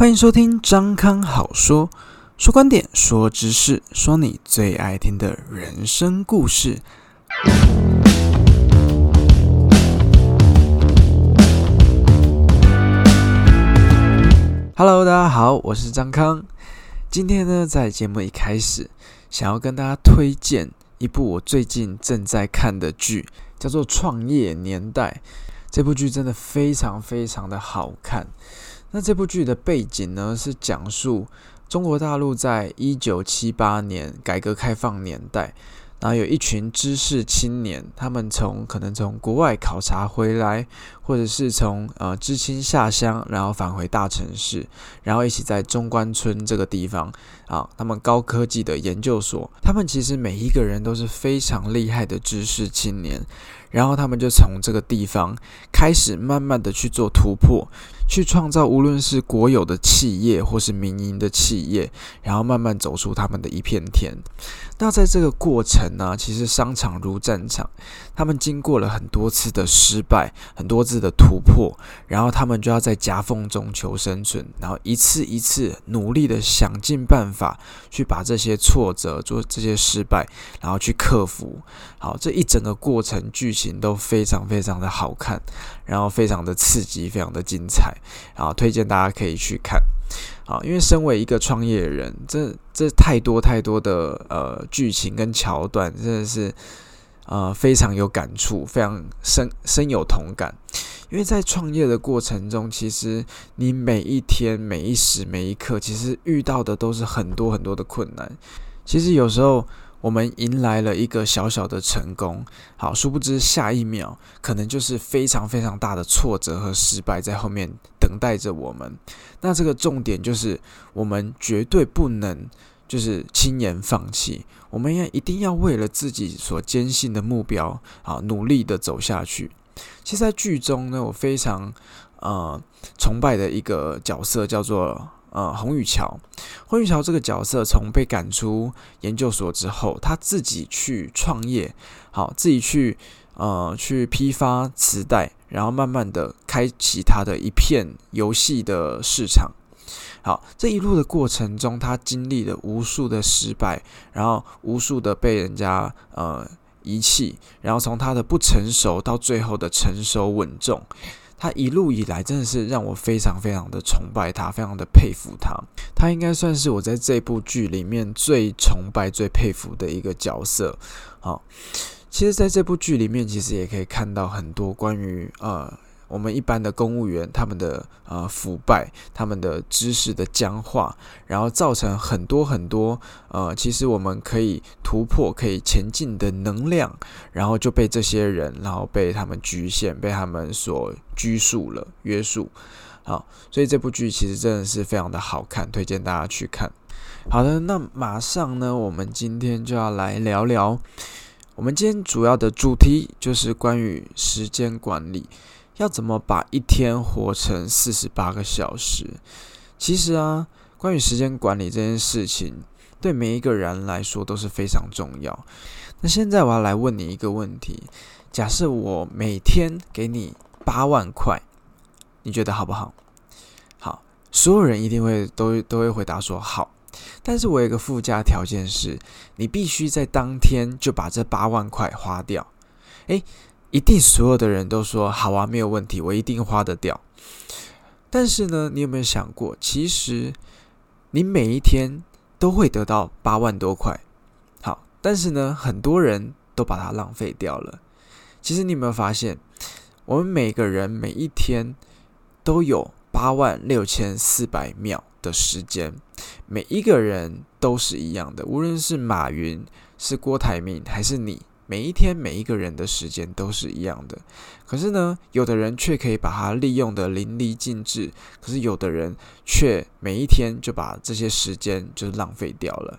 欢迎收听张康好说，说观点，说知识，说你最爱听的人生故事。Hello，大家好，我是张康。今天呢，在节目一开始，想要跟大家推荐一部我最近正在看的剧，叫做《创业年代》。这部剧真的非常非常的好看。那这部剧的背景呢，是讲述中国大陆在一九七八年改革开放年代，然后有一群知识青年，他们从可能从国外考察回来，或者是从呃知青下乡，然后返回大城市，然后一起在中关村这个地方啊，他们高科技的研究所，他们其实每一个人都是非常厉害的知识青年，然后他们就从这个地方开始慢慢的去做突破。去创造无论是国有的企业或是民营的企业，然后慢慢走出他们的一片天。那在这个过程呢，其实商场如战场，他们经过了很多次的失败，很多次的突破，然后他们就要在夹缝中求生存，然后一次一次努力的想尽办法去把这些挫折、做这些失败，然后去克服。好，这一整个过程剧情都非常非常的好看，然后非常的刺激，非常的精彩。好，推荐大家可以去看。啊，因为身为一个创业人，这这太多太多的呃剧情跟桥段，真的是呃非常有感触，非常深深有同感。因为在创业的过程中，其实你每一天、每一时、每一刻，其实遇到的都是很多很多的困难。其实有时候。我们迎来了一个小小的成功，好，殊不知下一秒可能就是非常非常大的挫折和失败在后面等待着我们。那这个重点就是，我们绝对不能就是轻言放弃，我们要一定要为了自己所坚信的目标，好，努力的走下去。其实，在剧中呢，我非常呃崇拜的一个角色叫做。呃，洪宇桥，洪宇桥这个角色从被赶出研究所之后，他自己去创业，好，自己去呃去批发磁带，然后慢慢的开启他的一片游戏的市场。好，这一路的过程中，他经历了无数的失败，然后无数的被人家呃遗弃，然后从他的不成熟到最后的成熟稳重。他一路以来真的是让我非常非常的崇拜他，非常的佩服他。他应该算是我在这部剧里面最崇拜、最佩服的一个角色。好，其实在这部剧里面，其实也可以看到很多关于呃。我们一般的公务员，他们的呃腐败，他们的知识的僵化，然后造成很多很多呃，其实我们可以突破、可以前进的能量，然后就被这些人，然后被他们局限，被他们所拘束了、约束。好，所以这部剧其实真的是非常的好看，推荐大家去看。好的，那马上呢，我们今天就要来聊聊，我们今天主要的主题就是关于时间管理。要怎么把一天活成四十八个小时？其实啊，关于时间管理这件事情，对每一个人来说都是非常重要。那现在我要来问你一个问题：假设我每天给你八万块，你觉得好不好？好，所有人一定会都都会回答说好。但是我有一个附加条件是，你必须在当天就把这八万块花掉。诶，一定所有的人都说好啊，没有问题，我一定花得掉。但是呢，你有没有想过，其实你每一天都会得到八万多块。好，但是呢，很多人都把它浪费掉了。其实你有没有发现，我们每个人每一天都有八万六千四百秒的时间，每一个人都是一样的，无论是马云、是郭台铭还是你。每一天，每一个人的时间都是一样的，可是呢，有的人却可以把它利用的淋漓尽致，可是有的人却每一天就把这些时间就浪费掉了。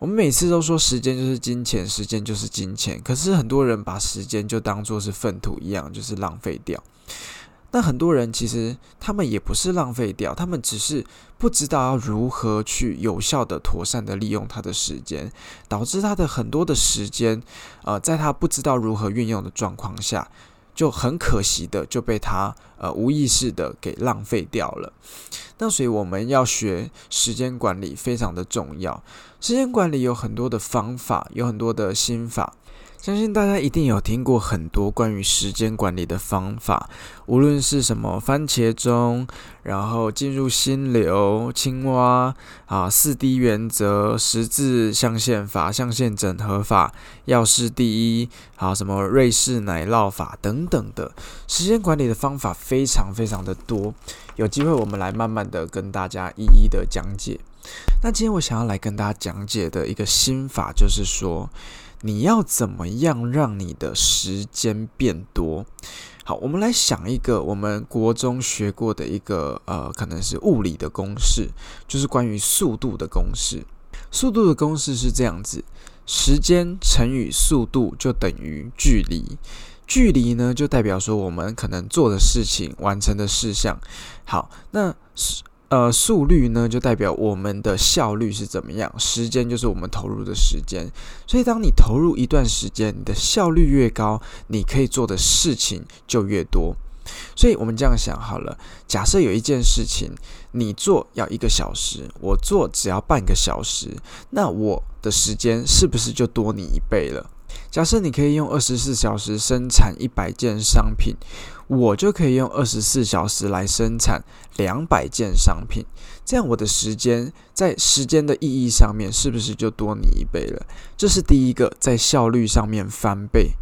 我们每次都说时间就是金钱，时间就是金钱，可是很多人把时间就当做是粪土一样，就是浪费掉。那很多人其实他们也不是浪费掉，他们只是不知道要如何去有效的、妥善的利用他的时间，导致他的很多的时间，呃，在他不知道如何运用的状况下，就很可惜的就被他呃无意识的给浪费掉了。那所以我们要学时间管理非常的重要。时间管理有很多的方法，有很多的心法。相信大家一定有听过很多关于时间管理的方法，无论是什么番茄钟，然后进入心流、青蛙啊、四 D 原则、十字象限法、象限整合法、要事第一，好什么瑞士奶酪法等等的时间管理的方法非常非常的多。有机会我们来慢慢的跟大家一一的讲解。那今天我想要来跟大家讲解的一个心法，就是说。你要怎么样让你的时间变多？好，我们来想一个我们国中学过的一个呃，可能是物理的公式，就是关于速度的公式。速度的公式是这样子：时间乘以速度就等于距离。距离呢，就代表说我们可能做的事情、完成的事项。好，那。呃，速率呢，就代表我们的效率是怎么样？时间就是我们投入的时间。所以，当你投入一段时间，你的效率越高，你可以做的事情就越多。所以我们这样想好了：假设有一件事情你做要一个小时，我做只要半个小时，那我的时间是不是就多你一倍了？假设你可以用二十四小时生产一百件商品，我就可以用二十四小时来生产两百件商品。这样我的时间在时间的意义上面是不是就多你一倍了？这是第一个，在效率上面翻倍。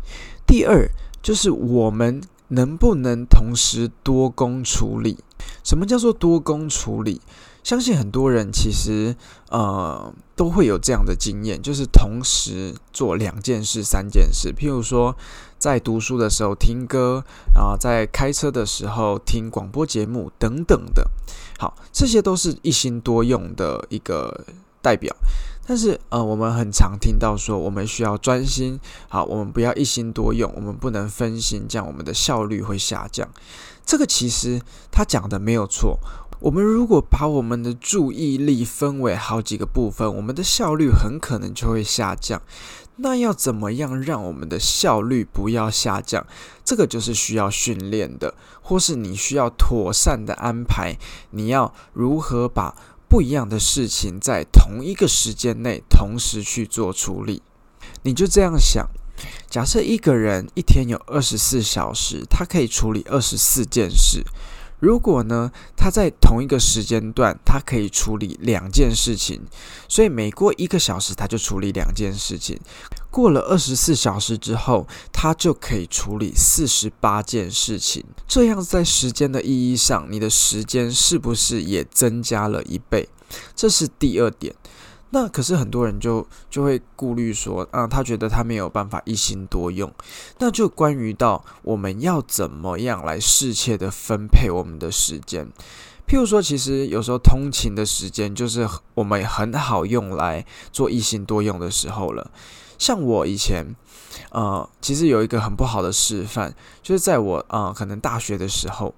第二就是我们能不能同时多工处理？什么叫做多工处理？相信很多人其实呃都会有这样的经验，就是同时做两件事、三件事。譬如说，在读书的时候听歌，然后在开车的时候听广播节目等等的。好，这些都是一心多用的一个代表。但是呃，我们很常听到说，我们需要专心。好，我们不要一心多用，我们不能分心，这样我们的效率会下降。这个其实他讲的没有错。我们如果把我们的注意力分为好几个部分，我们的效率很可能就会下降。那要怎么样让我们的效率不要下降？这个就是需要训练的，或是你需要妥善的安排。你要如何把不一样的事情在同一个时间内同时去做处理？你就这样想：假设一个人一天有二十四小时，他可以处理二十四件事。如果呢，他在同一个时间段，他可以处理两件事情，所以每过一个小时，他就处理两件事情。过了二十四小时之后，他就可以处理四十八件事情。这样在时间的意义上，你的时间是不是也增加了一倍？这是第二点。那可是很多人就就会顾虑说，啊，他觉得他没有办法一心多用。那就关于到我们要怎么样来适切的分配我们的时间。譬如说，其实有时候通勤的时间就是我们很好用来做一心多用的时候了。像我以前，呃，其实有一个很不好的示范，就是在我啊，可能大学的时候。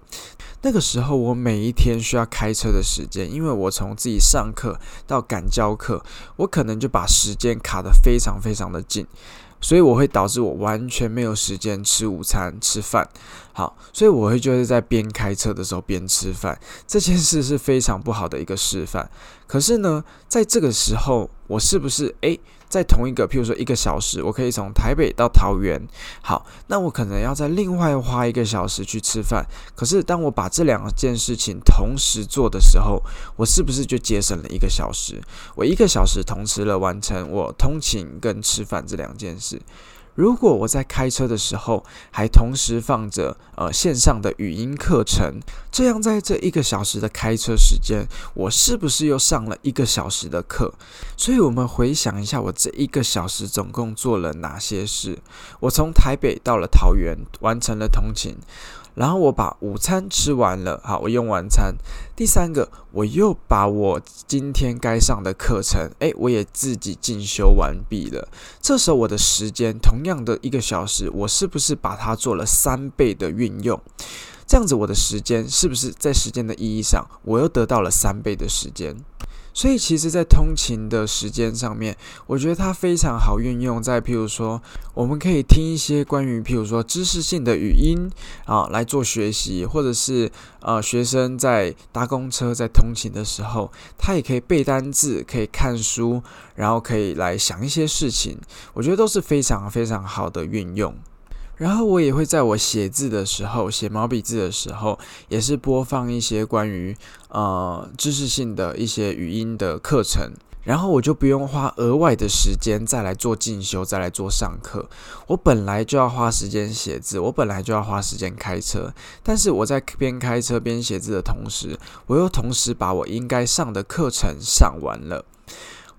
那个时候，我每一天需要开车的时间，因为我从自己上课到赶教课，我可能就把时间卡得非常非常的紧，所以我会导致我完全没有时间吃午餐、吃饭。好，所以我会就是在边开车的时候边吃饭，这件事是非常不好的一个示范。可是呢，在这个时候，我是不是诶？在同一个，譬如说一个小时，我可以从台北到桃园。好，那我可能要再另外花一个小时去吃饭。可是当我把这两件事情同时做的时候，我是不是就节省了一个小时？我一个小时同时了完成我通勤跟吃饭这两件事。如果我在开车的时候，还同时放着呃线上的语音课程，这样在这一个小时的开车时间，我是不是又上了一个小时的课？所以，我们回想一下，我这一个小时总共做了哪些事？我从台北到了桃园，完成了通勤。然后我把午餐吃完了，好，我用完餐。第三个，我又把我今天该上的课程，诶，我也自己进修完毕了。这时候我的时间，同样的一个小时，我是不是把它做了三倍的运用？这样子，我的时间是不是在时间的意义上，我又得到了三倍的时间？所以其实，在通勤的时间上面，我觉得它非常好运用。在譬如说，我们可以听一些关于譬如说知识性的语音啊来做学习，或者是呃学生在搭公车在通勤的时候，他也可以背单字，可以看书，然后可以来想一些事情。我觉得都是非常非常好的运用。然后我也会在我写字的时候，写毛笔字的时候，也是播放一些关于呃知识性的一些语音的课程，然后我就不用花额外的时间再来做进修，再来做上课。我本来就要花时间写字，我本来就要花时间开车，但是我在边开车边写字的同时，我又同时把我应该上的课程上完了。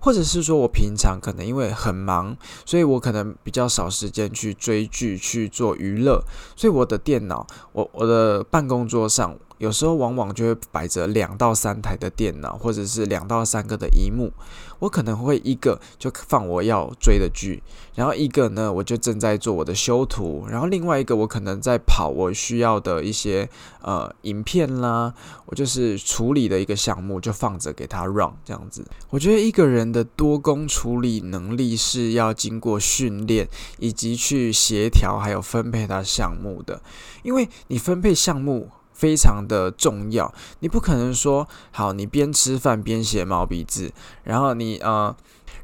或者是说我平常可能因为很忙，所以我可能比较少时间去追剧去做娱乐，所以我的电脑，我我的办公桌上。有时候往往就会摆着两到三台的电脑，或者是两到三个的荧幕。我可能会一个就放我要追的剧，然后一个呢我就正在做我的修图，然后另外一个我可能在跑我需要的一些呃影片啦，我就是处理的一个项目就放着给他 run 这样子。我觉得一个人的多工处理能力是要经过训练以及去协调还有分配他项目的，因为你分配项目。非常的重要，你不可能说好，你边吃饭边写毛笔字，然后你呃，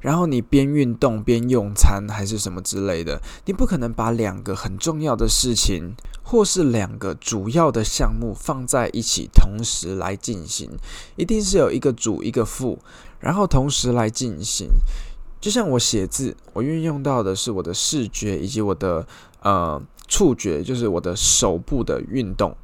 然后你边运动边用餐还是什么之类的，你不可能把两个很重要的事情或是两个主要的项目放在一起同时来进行，一定是有一个主一个副，然后同时来进行。就像我写字，我运用到的是我的视觉以及我的呃触觉，就是我的手部的运动。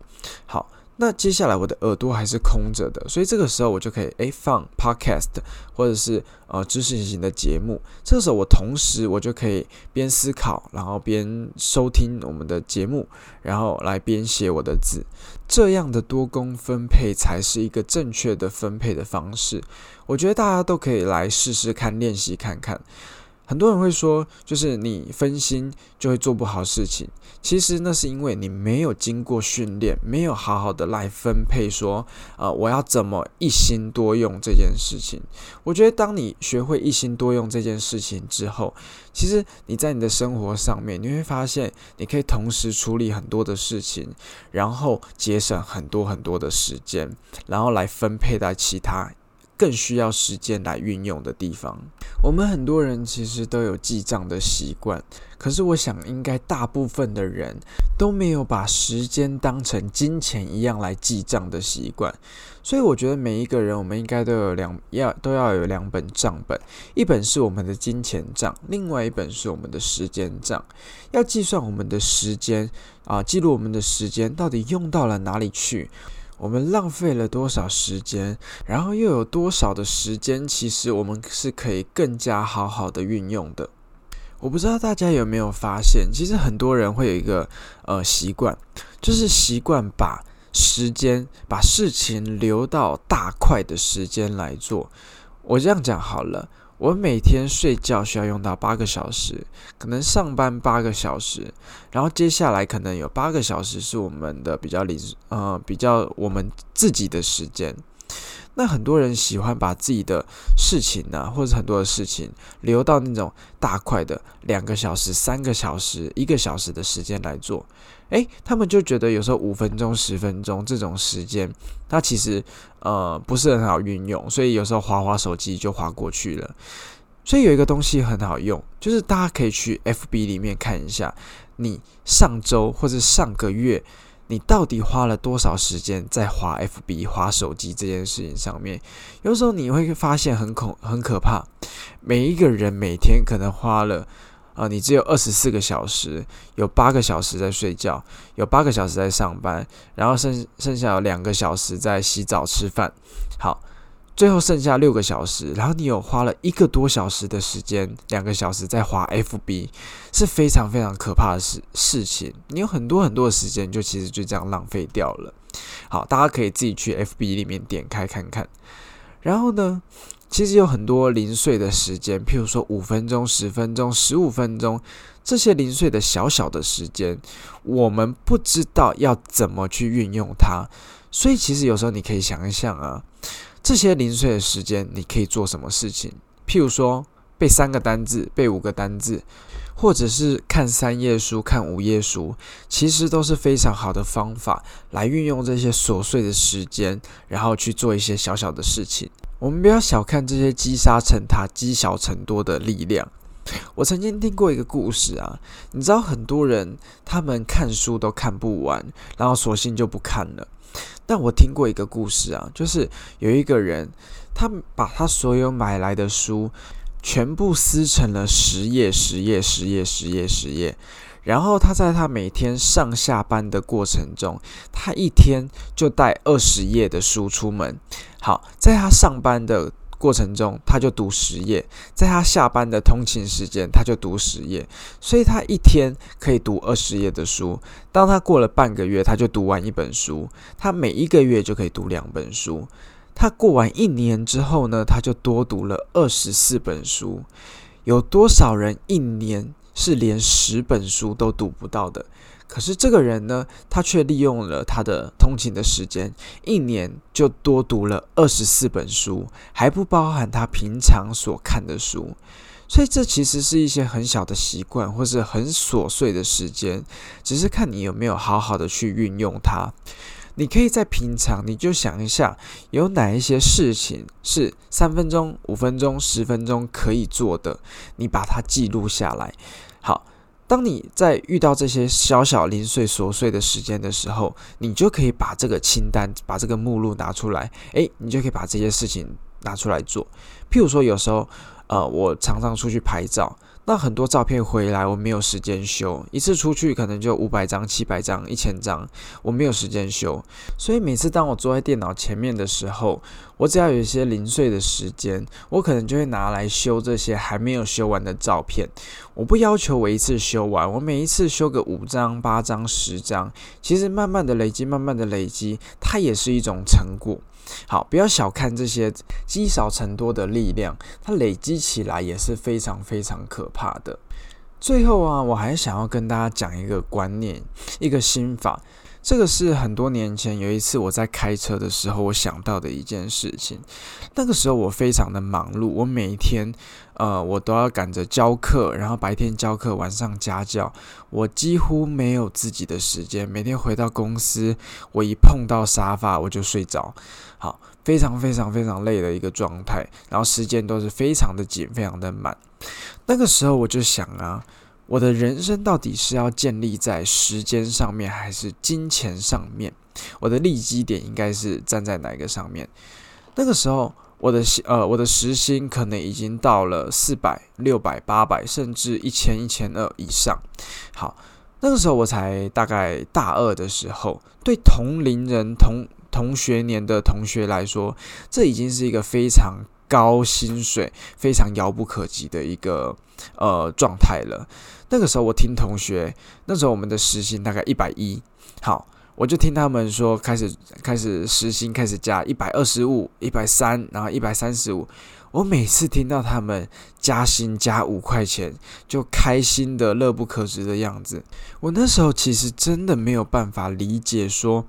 好，那接下来我的耳朵还是空着的，所以这个时候我就可以诶放 podcast 或者是呃知识型的节目。这个时候我同时我就可以边思考，然后边收听我们的节目，然后来边写我的字。这样的多工分配才是一个正确的分配的方式。我觉得大家都可以来试试看，练习看看。很多人会说，就是你分心就会做不好事情。其实那是因为你没有经过训练，没有好好的来分配。说，呃，我要怎么一心多用这件事情？我觉得，当你学会一心多用这件事情之后，其实你在你的生活上面，你会发现你可以同时处理很多的事情，然后节省很多很多的时间，然后来分配在其他。更需要时间来运用的地方，我们很多人其实都有记账的习惯，可是我想应该大部分的人都没有把时间当成金钱一样来记账的习惯。所以我觉得每一个人，我们应该都有两要都要有两本账本，一本是我们的金钱账，另外一本是我们的时间账。要计算我们的时间啊，记录我们的时间到底用到了哪里去。我们浪费了多少时间，然后又有多少的时间，其实我们是可以更加好好的运用的。我不知道大家有没有发现，其实很多人会有一个呃习惯，就是习惯把时间、把事情留到大块的时间来做。我这样讲好了。我每天睡觉需要用到八个小时，可能上班八个小时，然后接下来可能有八个小时是我们的比较理呃比较我们自己的时间。那很多人喜欢把自己的事情呢，或者很多的事情留到那种大块的两个小时、三个小时、一个小时的时间来做。诶，他们就觉得有时候五分钟、十分钟这种时间，它其实呃不是很好运用，所以有时候划划手机就划过去了。所以有一个东西很好用，就是大家可以去 FB 里面看一下，你上周或者上个月。你到底花了多少时间在滑 FB、滑手机这件事情上面？有时候你会发现很恐、很可怕。每一个人每天可能花了啊，你只有二十四个小时，有八个小时在睡觉，有八个小时在上班，然后剩剩下有两个小时在洗澡、吃饭。好。最后剩下六个小时，然后你有花了一个多小时的时间，两个小时在滑 FB，是非常非常可怕的事事情。你有很多很多的时间，就其实就这样浪费掉了。好，大家可以自己去 FB 里面点开看看。然后呢，其实有很多零碎的时间，譬如说五分钟、十分钟、十五分钟，这些零碎的小小的时间，我们不知道要怎么去运用它。所以，其实有时候你可以想一想啊。这些零碎的时间，你可以做什么事情？譬如说背三个单字，背五个单字，或者是看三页书、看五页书，其实都是非常好的方法，来运用这些琐碎的时间，然后去做一些小小的事情。我们不要小看这些积沙成塔、积小成多的力量。我曾经听过一个故事啊，你知道很多人他们看书都看不完，然后索性就不看了。但我听过一个故事啊，就是有一个人，他把他所有买来的书全部撕成了十页、十页、十页、十页、十页，然后他在他每天上下班的过程中，他一天就带二十页的书出门。好，在他上班的。过程中，他就读十页，在他下班的通勤时间，他就读十页，所以他一天可以读二十页的书。当他过了半个月，他就读完一本书；他每一个月就可以读两本书。他过完一年之后呢，他就多读了二十四本书。有多少人一年是连十本书都读不到的？可是这个人呢，他却利用了他的通勤的时间，一年就多读了二十四本书，还不包含他平常所看的书。所以这其实是一些很小的习惯，或是很琐碎的时间，只是看你有没有好好的去运用它。你可以在平常，你就想一下，有哪一些事情是三分钟、五分钟、十分钟可以做的，你把它记录下来。好。当你在遇到这些小小零碎琐碎的时间的时候，你就可以把这个清单、把这个目录拿出来，诶，你就可以把这些事情拿出来做。譬如说，有时候，呃，我常常出去拍照。那很多照片回来，我没有时间修，一次出去可能就五百张、七百张、一千张，我没有时间修。所以每次当我坐在电脑前面的时候，我只要有一些零碎的时间，我可能就会拿来修这些还没有修完的照片。我不要求我一次修完，我每一次修个五张、八张、十张，其实慢慢的累积，慢慢的累积，它也是一种成果。好，不要小看这些积少成多的力量，它累积起来也是非常非常可怕的。最后啊，我还想要跟大家讲一个观念，一个心法。这个是很多年前有一次我在开车的时候，我想到的一件事情。那个时候我非常的忙碌，我每一天呃我都要赶着教课，然后白天教课，晚上家教，我几乎没有自己的时间。每天回到公司，我一碰到沙发我就睡着，好，非常非常非常累的一个状态，然后时间都是非常的紧，非常的满。那个时候我就想啊。我的人生到底是要建立在时间上面，还是金钱上面？我的利基点应该是站在哪一个上面？那个时候，我的呃，我的时薪可能已经到了四百、六百、八百，甚至一千、一千二以上。好，那个时候我才大概大二的时候，对同龄人、同同学年的同学来说，这已经是一个非常高薪水、非常遥不可及的一个呃状态了。那个时候我听同学，那时候我们的时薪大概一百一，好，我就听他们说开始开始时薪开始加一百二十五、一百三，然后一百三十五。我每次听到他们加薪加五块钱，就开心的乐不可支的样子。我那时候其实真的没有办法理解，说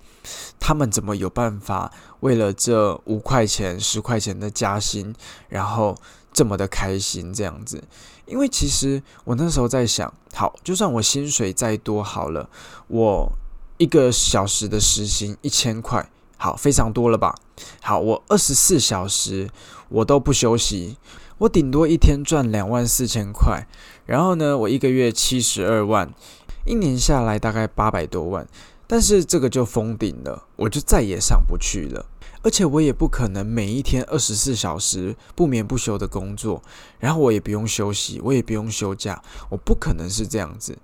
他们怎么有办法为了这五块钱、十块钱的加薪，然后这么的开心这样子。因为其实我那时候在想，好，就算我薪水再多好了，我一个小时的时薪一千块，好，非常多了吧？好，我二十四小时我都不休息，我顶多一天赚两万四千块，然后呢，我一个月七十二万，一年下来大概八百多万，但是这个就封顶了，我就再也上不去了。而且我也不可能每一天二十四小时不眠不休的工作，然后我也不用休息，我也不用休假，我不可能是这样子。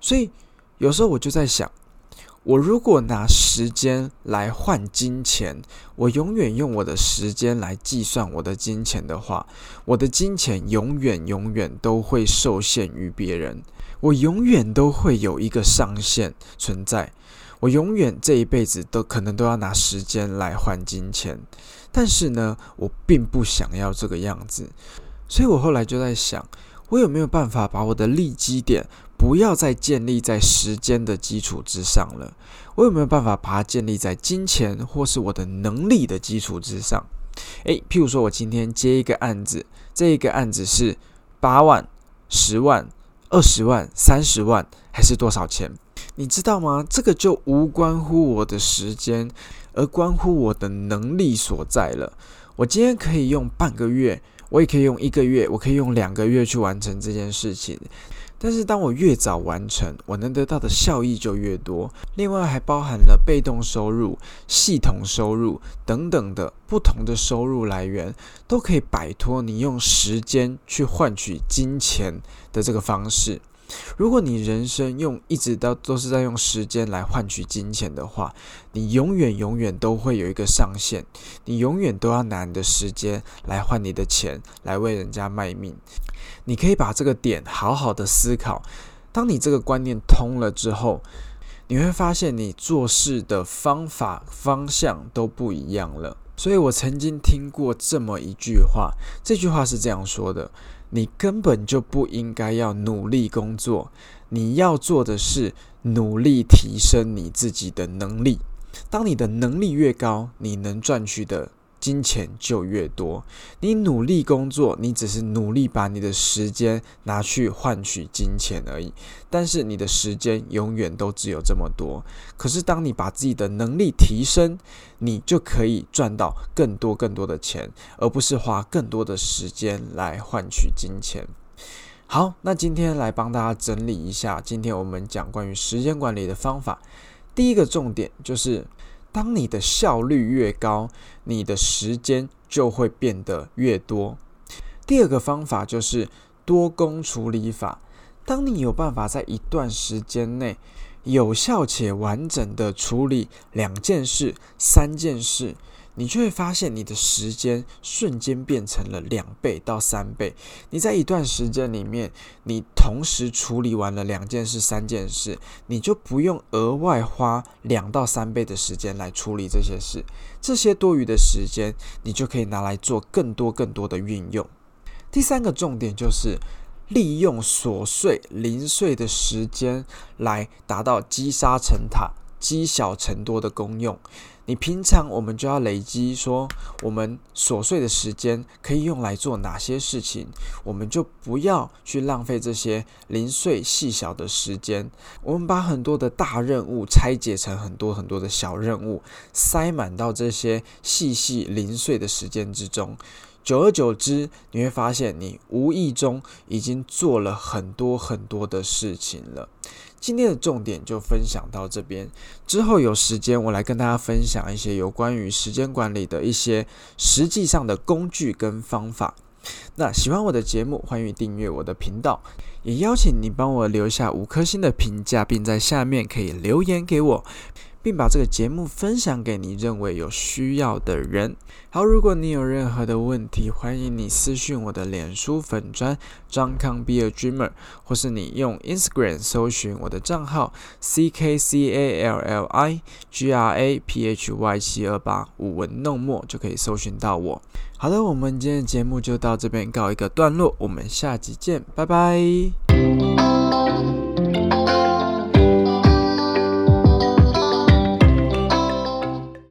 所以有时候我就在想，我如果拿时间来换金钱，我永远用我的时间来计算我的金钱的话，我的金钱永远永远都会受限于别人，我永远都会有一个上限存在。我永远这一辈子都可能都要拿时间来换金钱，但是呢，我并不想要这个样子，所以我后来就在想，我有没有办法把我的利基点不要再建立在时间的基础之上了？我有没有办法把它建立在金钱或是我的能力的基础之上？诶，譬如说我今天接一个案子，这一个案子是八万、十万、二十万、三十万，还是多少钱？你知道吗？这个就无关乎我的时间，而关乎我的能力所在了。我今天可以用半个月，我也可以用一个月，我可以用两个月去完成这件事情。但是，当我越早完成，我能得到的效益就越多。另外，还包含了被动收入、系统收入等等的不同的收入来源，都可以摆脱你用时间去换取金钱的这个方式。如果你人生用一直到都是在用时间来换取金钱的话，你永远永远都会有一个上限，你永远都要拿你的时间来换你的钱，来为人家卖命。你可以把这个点好好的思考。当你这个观念通了之后，你会发现你做事的方法方向都不一样了。所以我曾经听过这么一句话，这句话是这样说的。你根本就不应该要努力工作，你要做的是努力提升你自己的能力。当你的能力越高，你能赚取的。金钱就越多。你努力工作，你只是努力把你的时间拿去换取金钱而已。但是你的时间永远都只有这么多。可是当你把自己的能力提升，你就可以赚到更多更多的钱，而不是花更多的时间来换取金钱。好，那今天来帮大家整理一下，今天我们讲关于时间管理的方法。第一个重点就是。当你的效率越高，你的时间就会变得越多。第二个方法就是多工处理法。当你有办法在一段时间内有效且完整的处理两件事、三件事。你就会发现，你的时间瞬间变成了两倍到三倍。你在一段时间里面，你同时处理完了两件事、三件事，你就不用额外花两到三倍的时间来处理这些事。这些多余的时间，你就可以拿来做更多更多的运用。第三个重点就是利用琐碎零碎的时间来达到积沙成塔、积小成多的功用。你平常我们就要累积，说我们琐碎的时间可以用来做哪些事情，我们就不要去浪费这些零碎细小的时间。我们把很多的大任务拆解成很多很多的小任务，塞满到这些细细零碎的时间之中。久而久之，你会发现你无意中已经做了很多很多的事情了。今天的重点就分享到这边，之后有时间我来跟大家分享一些有关于时间管理的一些实际上的工具跟方法。那喜欢我的节目，欢迎订阅我的频道，也邀请你帮我留下五颗星的评价，并在下面可以留言给我。并把这个节目分享给你认为有需要的人。好，如果你有任何的问题，欢迎你私讯我的脸书粉砖张康 Be a Dreamer，或是你用 Instagram 搜寻我的账号 C K C A L L I G R A P H Y 七二八舞文弄墨就可以搜寻到我。好的，我们今天的节目就到这边告一个段落，我们下集见，拜拜。